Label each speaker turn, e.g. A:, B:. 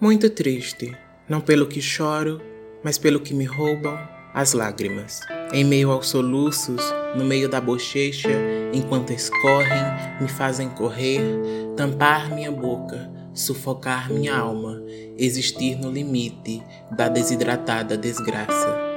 A: Muito triste, não pelo que choro, mas pelo que me roubam as lágrimas. Em meio aos soluços, no meio da bochecha, enquanto escorrem, me fazem correr, tampar minha boca, sufocar minha alma, existir no limite da desidratada desgraça.